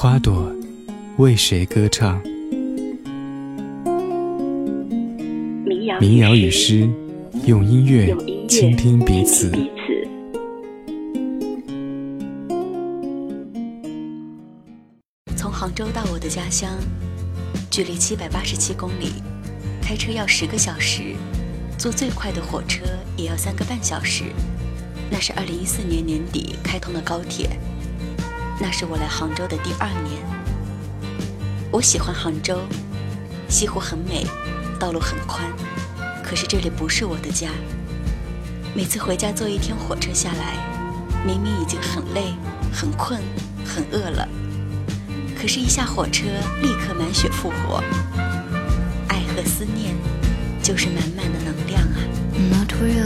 花朵为谁歌唱？民谣与诗，用音乐倾听彼此。从杭州到我的家乡，距离七百八十七公里，开车要十个小时。坐最快的火车也要三个半小时，那是二零一四年年底开通的高铁，那是我来杭州的第二年。我喜欢杭州，西湖很美，道路很宽，可是这里不是我的家。每次回家坐一天火车下来，明明已经很累、很困、很饿了，可是，一下火车立刻满血复活，爱和思念。就是满满的能量啊。Not very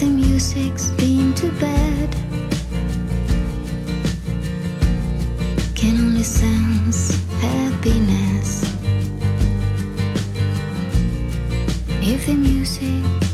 the music's been too bad. Can only sense happiness if the music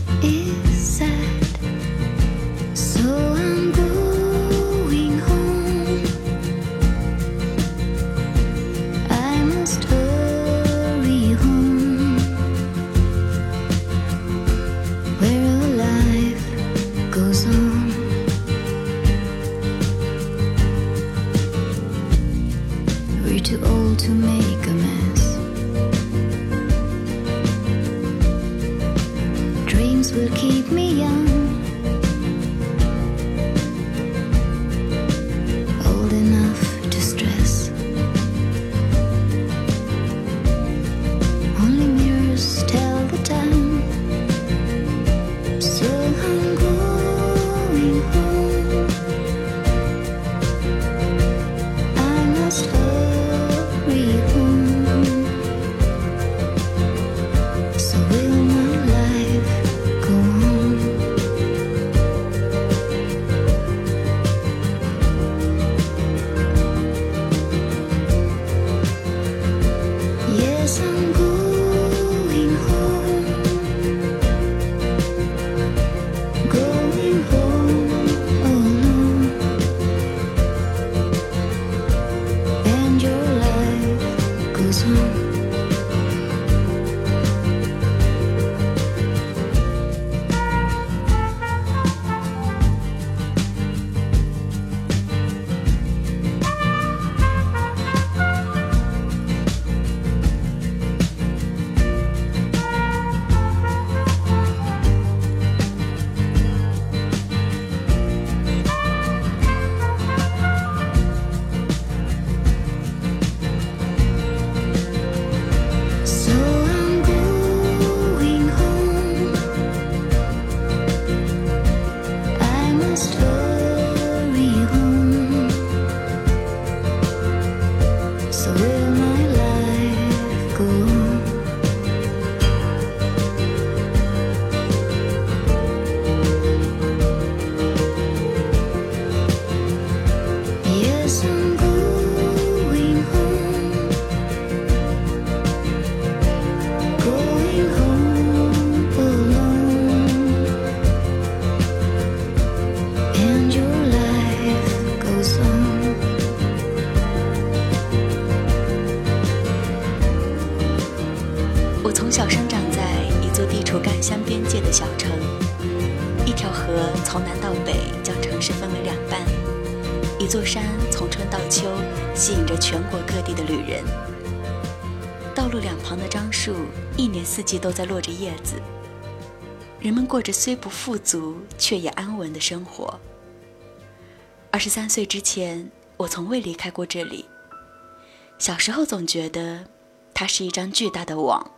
过着虽不富足却也安稳的生活。二十三岁之前，我从未离开过这里。小时候总觉得它是一张巨大的网，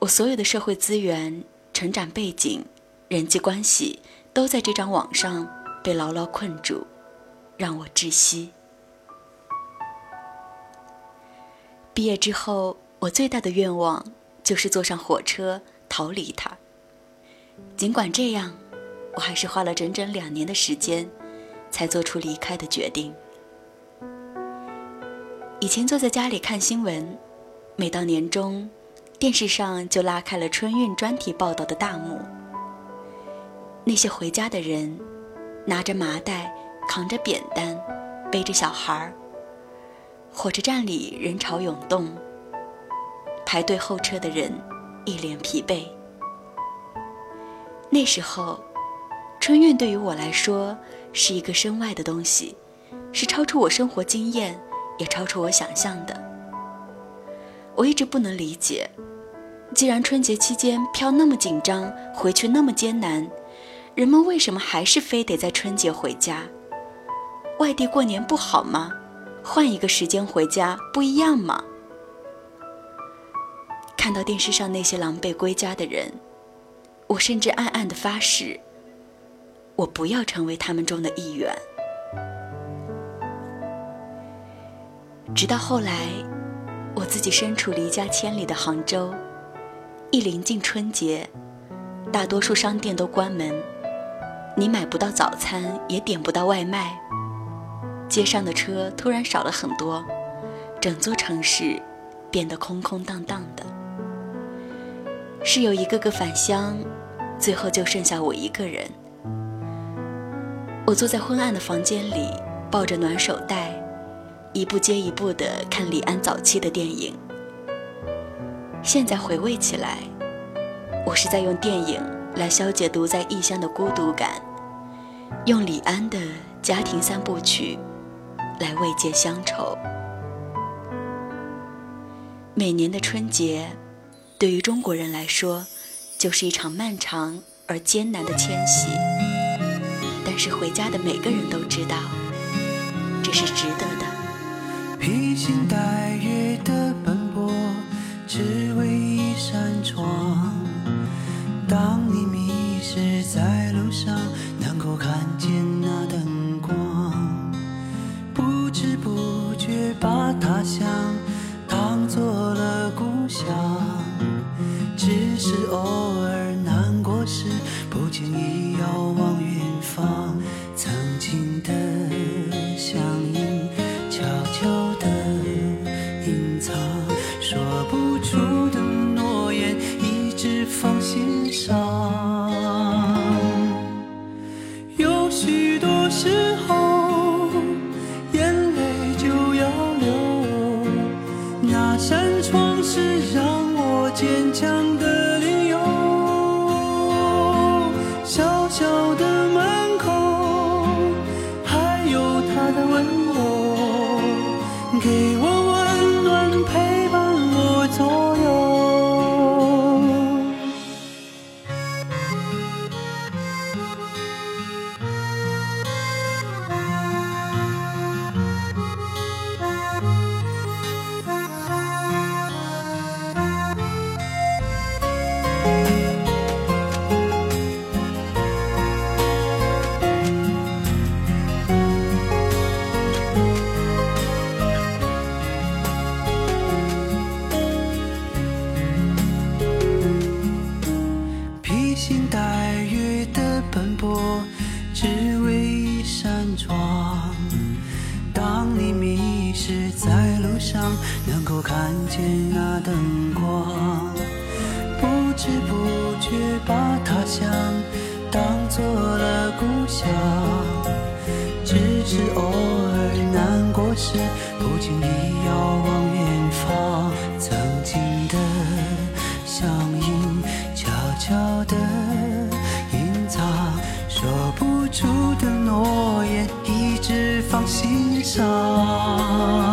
我所有的社会资源、成长背景、人际关系都在这张网上被牢牢困住，让我窒息。毕业之后，我最大的愿望就是坐上火车逃离它。尽管这样，我还是花了整整两年的时间，才做出离开的决定。以前坐在家里看新闻，每到年终，电视上就拉开了春运专题报道的大幕。那些回家的人，拿着麻袋，扛着扁担，背着小孩儿。火车站里人潮涌动，排队候车的人一脸疲惫。那时候，春运对于我来说是一个身外的东西，是超出我生活经验，也超出我想象的。我一直不能理解，既然春节期间票那么紧张，回去那么艰难，人们为什么还是非得在春节回家？外地过年不好吗？换一个时间回家不一样吗？看到电视上那些狼狈归家的人，我甚至暗暗的发誓，我不要成为他们中的一员。直到后来，我自己身处离家千里的杭州，一临近春节，大多数商店都关门，你买不到早餐，也点不到外卖。街上的车突然少了很多，整座城市变得空空荡荡的。室友一个个返乡，最后就剩下我一个人。我坐在昏暗的房间里，抱着暖手袋，一部接一部地看李安早期的电影。现在回味起来，我是在用电影来消解独在异乡的孤独感，用李安的家庭三部曲。来慰藉乡愁。每年的春节，对于中国人来说，就是一场漫长而艰难的迁徙。但是回家的每个人都知道，这是值得的。披星戴月的奔波，只为一扇窗。当你迷失在路上，能够看见那灯光，不知不觉。把他乡当做心上。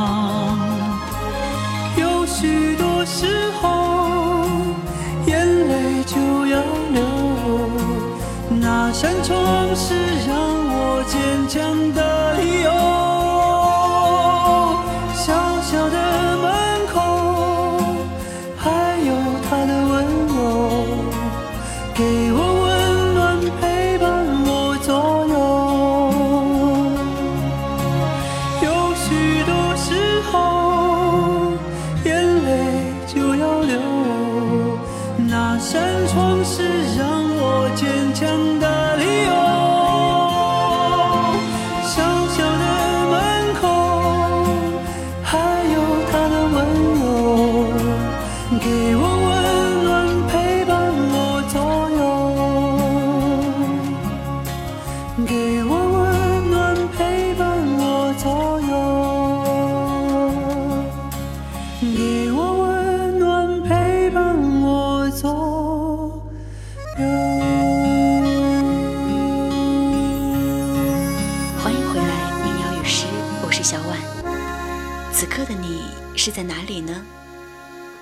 是在哪里呢？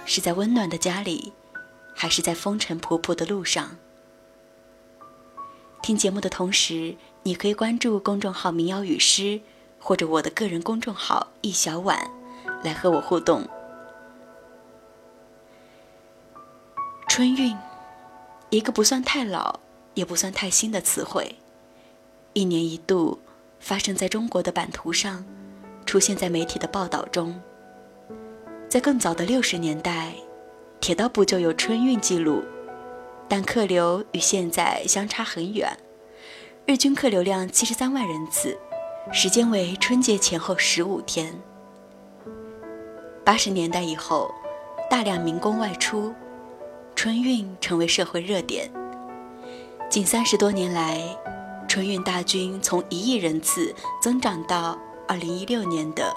是在温暖的家里，还是在风尘仆仆的路上？听节目的同时，你可以关注公众号“民谣与诗”或者我的个人公众号“一小碗”，来和我互动。春运，一个不算太老，也不算太新的词汇，一年一度发生在中国的版图上，出现在媒体的报道中。在更早的六十年代，铁道部就有春运记录，但客流与现在相差很远，日均客流量七十三万人次，时间为春节前后十五天。八十年代以后，大量民工外出，春运成为社会热点。近三十多年来，春运大军从一亿人次增长到二零一六年的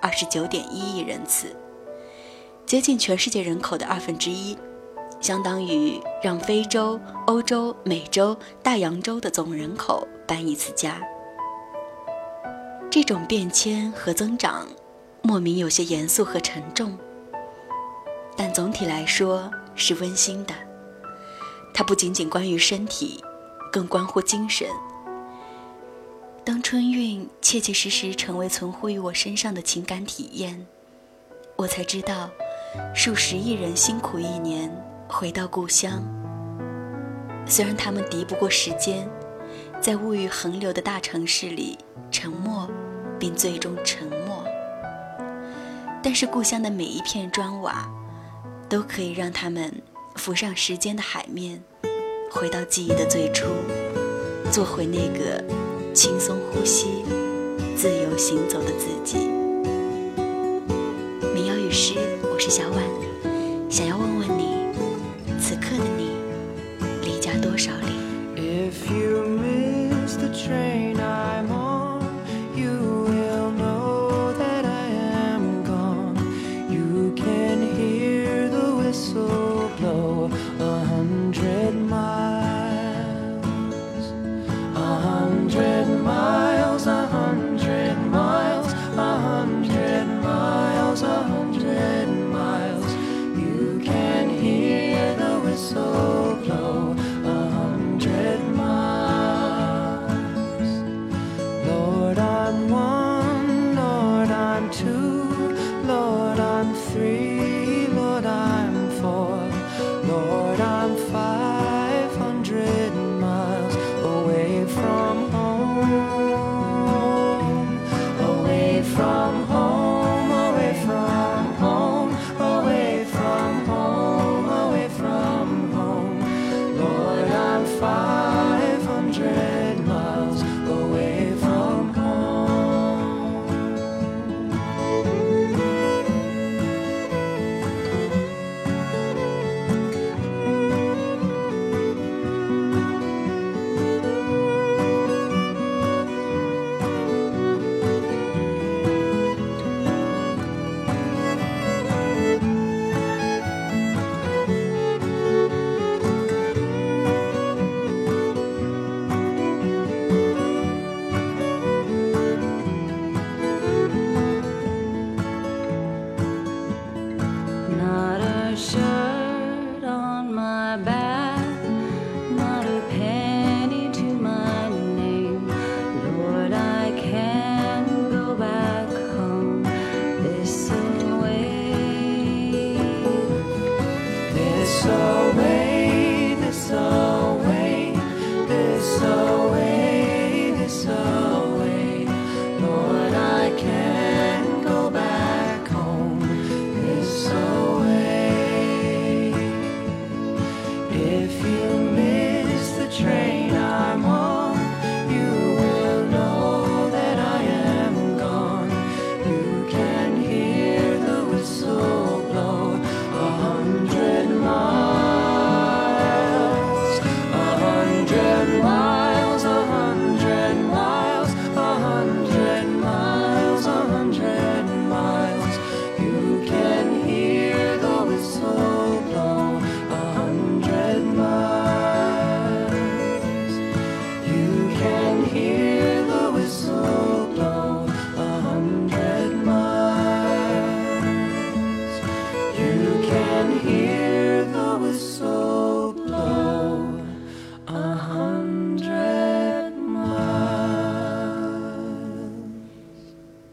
二十九点一亿人次。接近全世界人口的二分之一，相当于让非洲、欧洲、美洲、大洋洲的总人口搬一次家。这种变迁和增长，莫名有些严肃和沉重，但总体来说是温馨的。它不仅仅关于身体，更关乎精神。当春运切切实实成为存乎于我身上的情感体验，我才知道。数十亿人辛苦一年回到故乡，虽然他们敌不过时间，在物欲横流的大城市里沉默，并最终沉默，但是故乡的每一片砖瓦，都可以让他们浮上时间的海面，回到记忆的最初，做回那个轻松呼吸、自由行走的自己。是小婉，想要问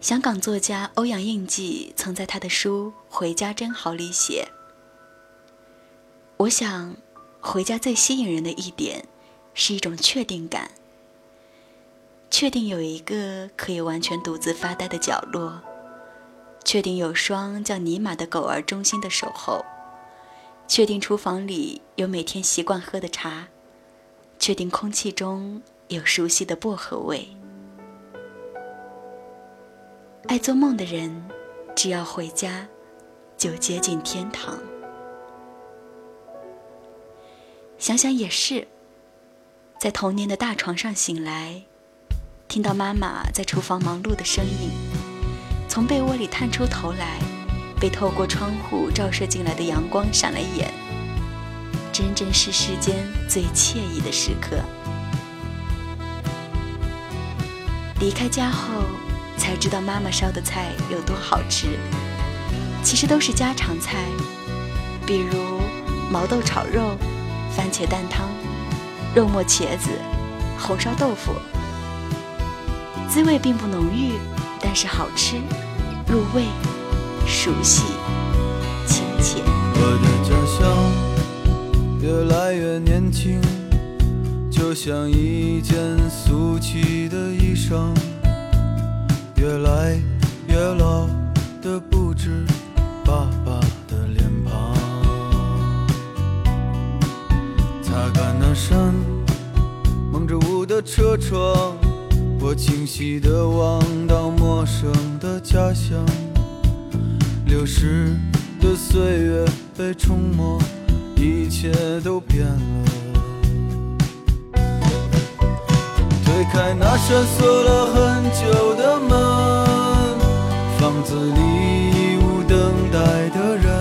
香港作家欧阳应霁曾在他的书《回家真好》里写：“我想，回家最吸引人的一点，是一种确定感。确定有一个可以完全独自发呆的角落，确定有双叫尼玛的狗儿忠心的守候，确定厨房里有每天习惯喝的茶，确定空气中有熟悉的薄荷味。”爱做梦的人，只要回家，就接近天堂。想想也是，在童年的大床上醒来，听到妈妈在厨房忙碌的声音，从被窝里探出头来，被透过窗户照射进来的阳光闪了眼，真真是世间最惬意的时刻。离开家后。才知道妈妈烧的菜有多好吃，其实都是家常菜，比如毛豆炒肉、番茄蛋汤、肉末茄子、红烧豆腐，滋味并不浓郁，但是好吃、入味、熟悉、亲切。我的家乡越来越年轻，就像一件俗气的衣裳。越来越老的不止爸爸的脸庞，擦干那扇蒙着雾的车窗，我清晰地望到陌生的家乡，流逝的岁月被冲没，一切都变了。推开那扇锁了很久的门，房子里已无等待的人，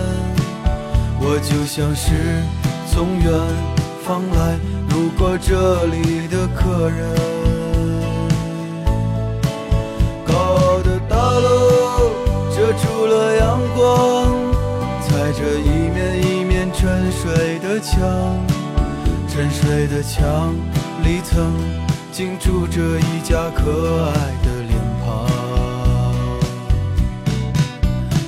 我就像是从远方来路过这里的客人。高傲的大楼遮住了阳光，踩着一面一面沉睡的墙，沉睡的墙里曾。竟住着一家可爱的脸庞，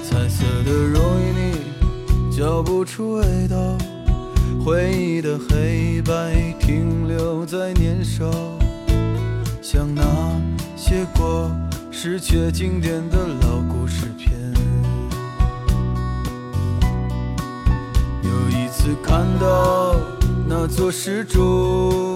彩色的容易腻，嚼不出味道。回忆的黑白停留在年少，像那些过时却经典的老故事片。有一次看到那座石柱。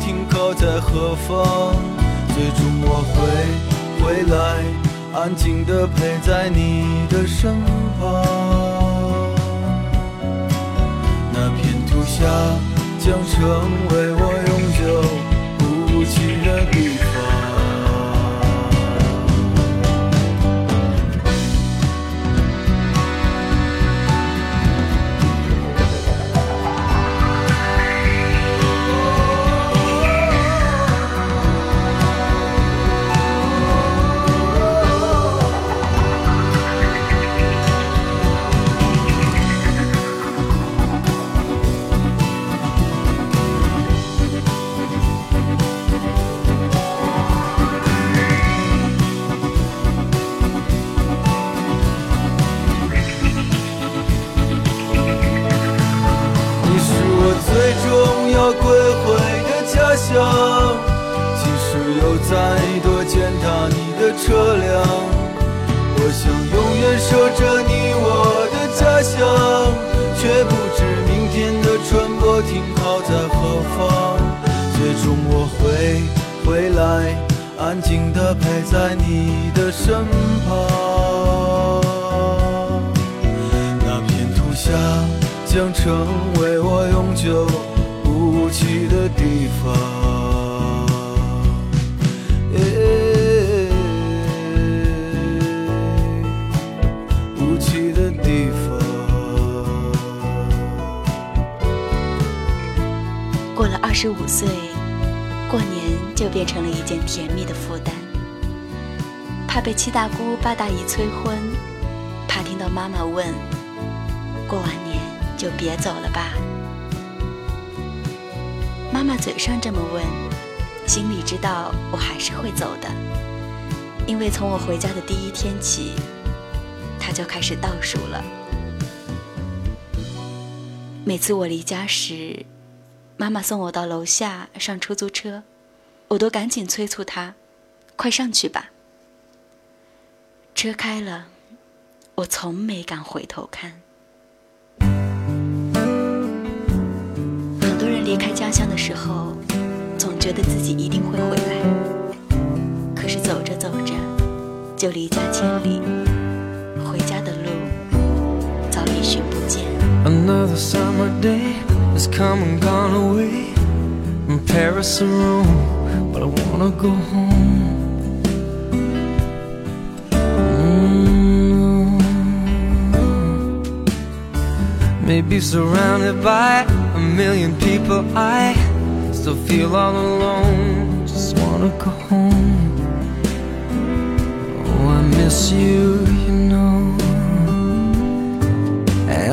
停靠在何方？最终我会回来，安静的陪在你的身旁。那片土下将成为我永久不弃的地方。二十五岁，过年就变成了一件甜蜜的负担。怕被七大姑八大姨催婚，怕听到妈妈问：“过完年就别走了吧？”妈妈嘴上这么问，心里知道我还是会走的，因为从我回家的第一天起，她就开始倒数了。每次我离家时，妈妈送我到楼下上出租车，我都赶紧催促她：“快上去吧。”车开了，我从没敢回头看。很多人离开家乡的时候，总觉得自己一定会回来，可是走着走着，就离家千里，回家的路早已寻不见。Another summer day has come and gone away from Paris or Rome, but I wanna go home. Mm. Maybe surrounded by a million people, I still feel all alone. Just wanna go home. Oh, I miss you,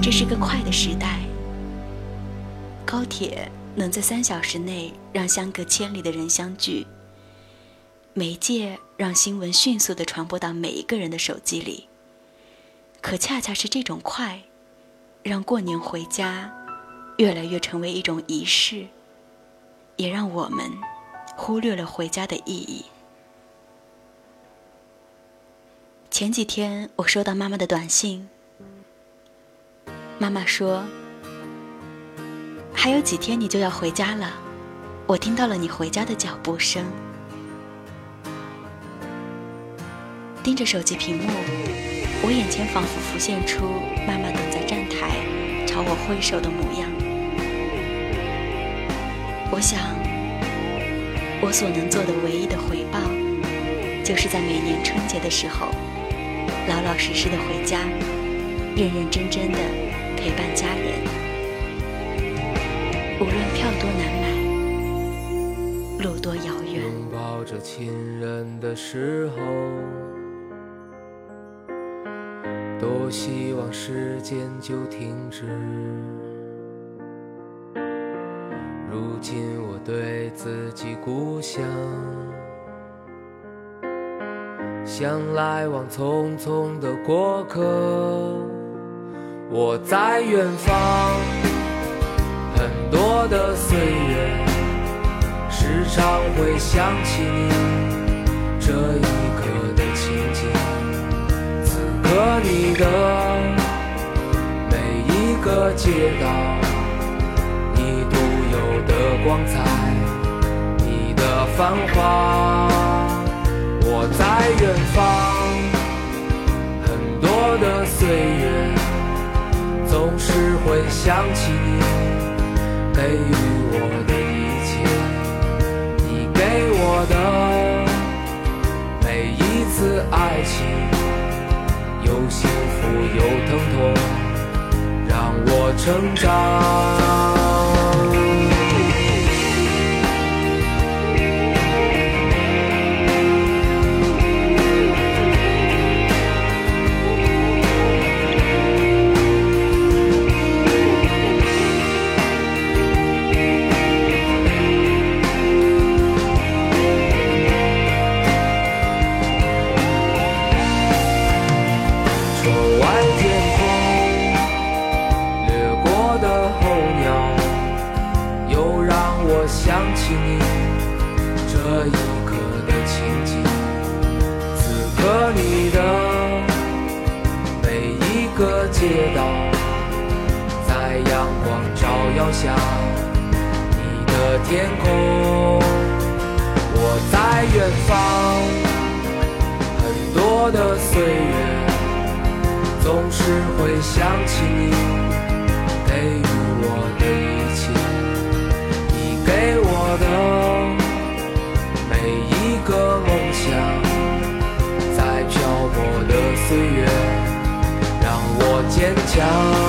这是个快的时代，高铁能在三小时内让相隔千里的人相聚，媒介让新闻迅速地传播到每一个人的手机里。可恰恰是这种快，让过年回家越来越成为一种仪式，也让我们忽略了回家的意义。前几天我收到妈妈的短信，妈妈说：“还有几天你就要回家了，我听到了你回家的脚步声。”盯着手机屏幕，我眼前仿佛浮现出妈妈等在站台朝我挥手的模样。我想，我所能做的唯一的回报，就是在每年春节的时候，老老实实的回家，认认真真的陪伴家人。无论票多难买，路多遥远。拥抱着亲人的时候，多希望时间就停止。如今我对自己故乡，像来往匆匆的过客。我在远方，很多的岁月，时常会想起你这一刻的情景。此刻你的每一个街道，你独有的光彩，你的繁华。我在远方，很多的岁月，总是会想起你给予我的一切，你给我的每一次爱情，有幸福有疼痛，让我成长。想